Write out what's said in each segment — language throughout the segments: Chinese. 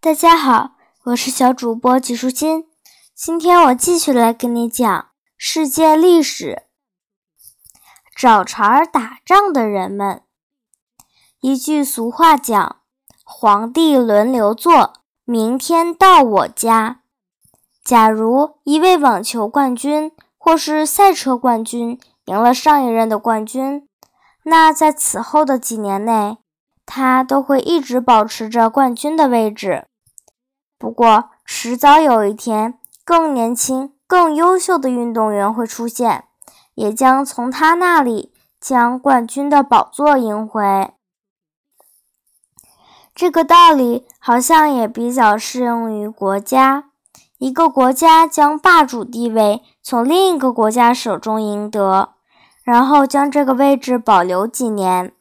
大家好，我是小主播纪舒心。今天我继续来跟你讲世界历史。找茬儿打仗的人们，一句俗话讲：“皇帝轮流坐，明天到我家。”假如一位网球冠军或是赛车冠军赢了上一任的冠军，那在此后的几年内，他都会一直保持着冠军的位置。不过，迟早有一天，更年轻、更优秀的运动员会出现，也将从他那里将冠军的宝座赢回。这个道理好像也比较适用于国家。一个国家将霸主地位从另一个国家手中赢得，然后将这个位置保留几年，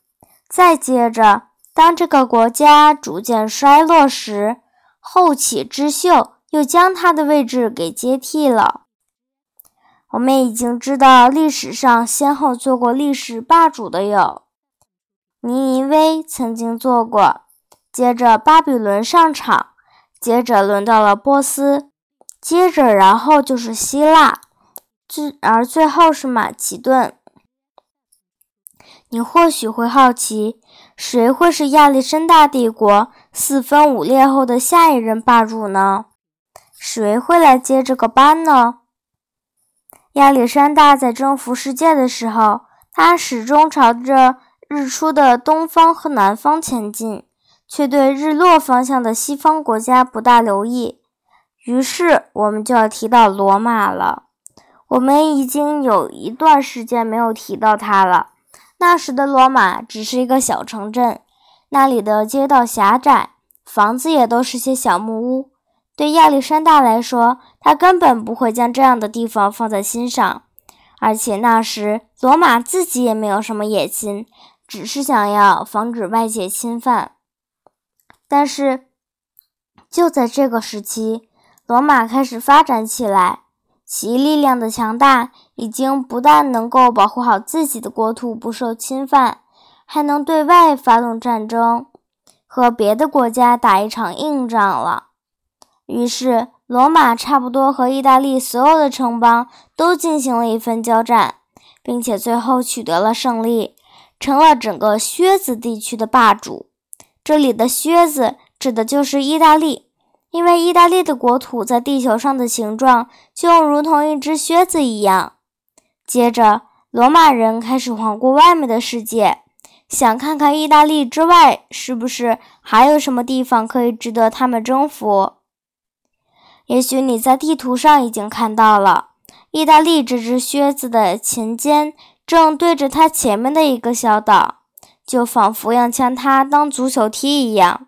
再接着，当这个国家逐渐衰落时。后起之秀又将他的位置给接替了。我们已经知道，历史上先后做过历史霸主的有尼尼微曾经做过，接着巴比伦上场，接着轮到了波斯，接着然后就是希腊，最而最后是马其顿。你或许会好奇，谁会是亚历山大帝国四分五裂后的下一任霸主呢？谁会来接这个班呢？亚历山大在征服世界的时候，他始终朝着日出的东方和南方前进，却对日落方向的西方国家不大留意。于是，我们就要提到罗马了。我们已经有一段时间没有提到它了。那时的罗马只是一个小城镇，那里的街道狭窄，房子也都是些小木屋。对亚历山大来说，他根本不会将这样的地方放在心上。而且那时罗马自己也没有什么野心，只是想要防止外界侵犯。但是就在这个时期，罗马开始发展起来。其力量的强大，已经不但能够保护好自己的国土不受侵犯，还能对外发动战争，和别的国家打一场硬仗了。于是，罗马差不多和意大利所有的城邦都进行了一番交战，并且最后取得了胜利，成了整个靴子地区的霸主。这里的靴子指的就是意大利。因为意大利的国土在地球上的形状就如同一只靴子一样。接着，罗马人开始环顾外面的世界，想看看意大利之外是不是还有什么地方可以值得他们征服。也许你在地图上已经看到了，意大利这只靴子的前尖正对着它前面的一个小岛，就仿佛要将它当足球踢一样。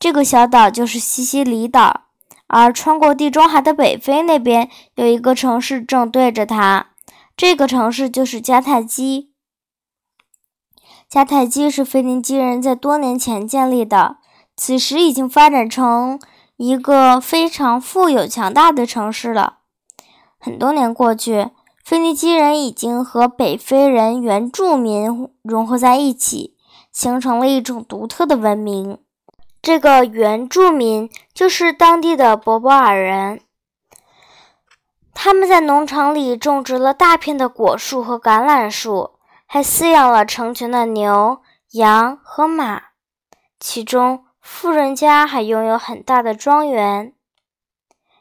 这个小岛就是西西里岛，而穿过地中海的北非那边有一个城市正对着它，这个城市就是迦太基。迦太基是腓尼基人在多年前建立的，此时已经发展成一个非常富有强大的城市了。很多年过去，腓尼基人已经和北非人原住民融合在一起，形成了一种独特的文明。这个原住民就是当地的博博尔人，他们在农场里种植了大片的果树和橄榄树，还饲养了成群的牛、羊和马。其中，富人家还拥有很大的庄园。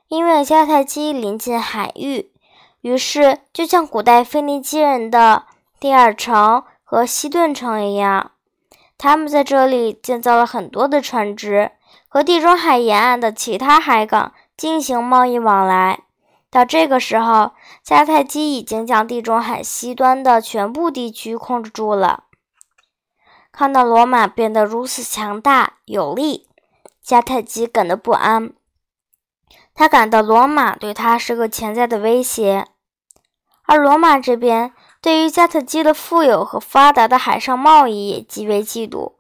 因为迦太基临近海域，于是就像古代腓尼基人的第二城和西顿城一样。他们在这里建造了很多的船只，和地中海沿岸的其他海港进行贸易往来。到这个时候，迦太基已经将地中海西端的全部地区控制住了。看到罗马变得如此强大有力，迦太基感到不安。他感到罗马对他是个潜在的威胁，而罗马这边。对于迦太基的富有和发达的海上贸易也极为嫉妒，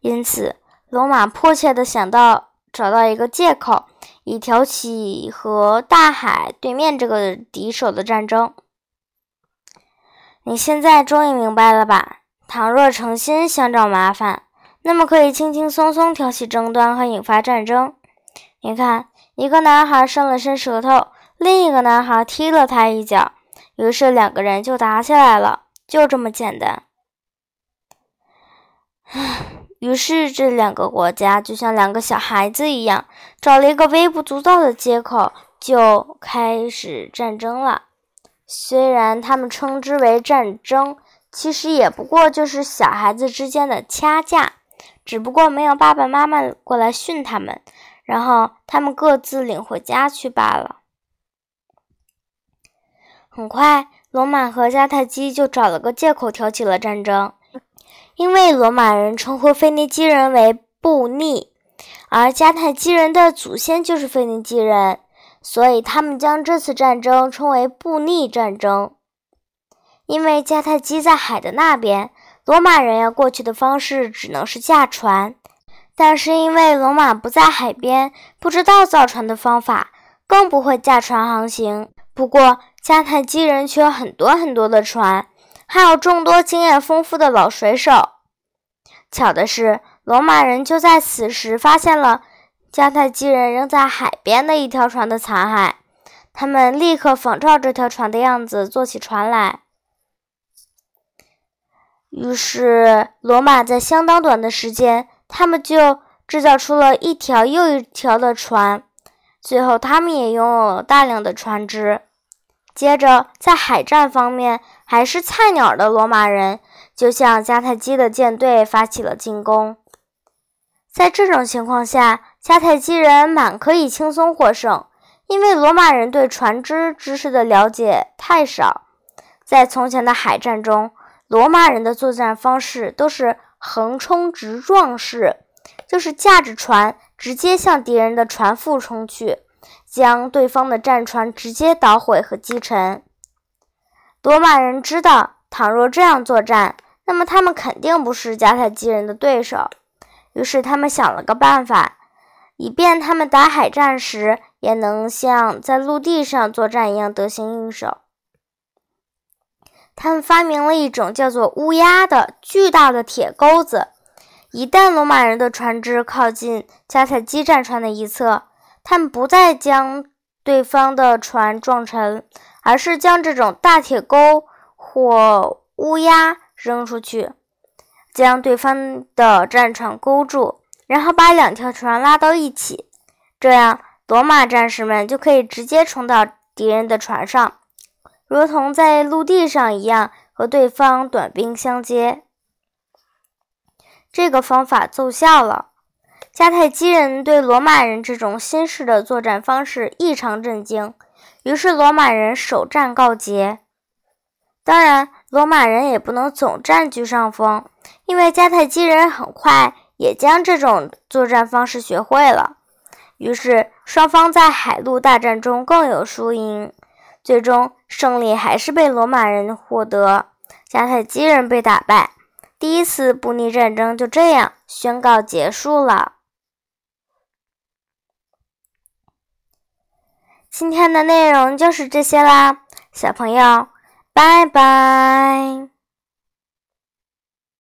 因此罗马迫切地想到找到一个借口，以挑起和大海对面这个敌手的战争。你现在终于明白了吧？倘若诚心想找麻烦，那么可以轻轻松松挑起争端和引发战争。你看，一个男孩伸了伸舌头，另一个男孩踢了他一脚，于是两个人就打起来了，就这么简单。于是这两个国家就像两个小孩子一样，找了一个微不足道的借口，就开始战争了。虽然他们称之为战争，其实也不过就是小孩子之间的掐架，只不过没有爸爸妈妈过来训他们，然后他们各自领回家去罢了。很快，罗马和迦太基就找了个借口挑起了战争。因为罗马人称呼腓尼基人为布匿，而迦太基人的祖先就是腓尼基人，所以他们将这次战争称为布匿战争。因为迦太基在海的那边，罗马人要过去的方式只能是驾船，但是因为罗马不在海边，不知道造船的方法，更不会驾船航行。不过迦太基人却有很多很多的船。还有众多经验丰富的老水手。巧的是，罗马人就在此时发现了迦太基人扔在海边的一条船的残骸。他们立刻仿照这条船的样子做起船来。于是，罗马在相当短的时间，他们就制造出了一条又一条的船。最后，他们也拥有了大量的船只。接着，在海战方面，还是菜鸟的罗马人就向迦太基的舰队发起了进攻。在这种情况下，迦太基人满可以轻松获胜，因为罗马人对船只知识的了解太少。在从前的海战中，罗马人的作战方式都是横冲直撞式，就是驾着船直接向敌人的船腹冲去。将对方的战船直接捣毁和击沉。罗马人知道，倘若这样作战，那么他们肯定不是迦太基人的对手。于是，他们想了个办法，以便他们打海战时也能像在陆地上作战一样得心应手。他们发明了一种叫做“乌鸦”的巨大的铁钩子。一旦罗马人的船只靠近迦太基战船的一侧，他们不再将对方的船撞沉，而是将这种大铁钩或乌鸦扔出去，将对方的战船勾住，然后把两条船拉到一起，这样罗马战士们就可以直接冲到敌人的船上，如同在陆地上一样和对方短兵相接。这个方法奏效了。迦太基人对罗马人这种新式的作战方式异常震惊，于是罗马人首战告捷。当然，罗马人也不能总占据上风，因为迦太基人很快也将这种作战方式学会了。于是，双方在海陆大战中更有输赢，最终胜利还是被罗马人获得，迦太基人被打败。第一次布匿战争就这样宣告结束了。今天的内容就是这些啦，小朋友，拜拜。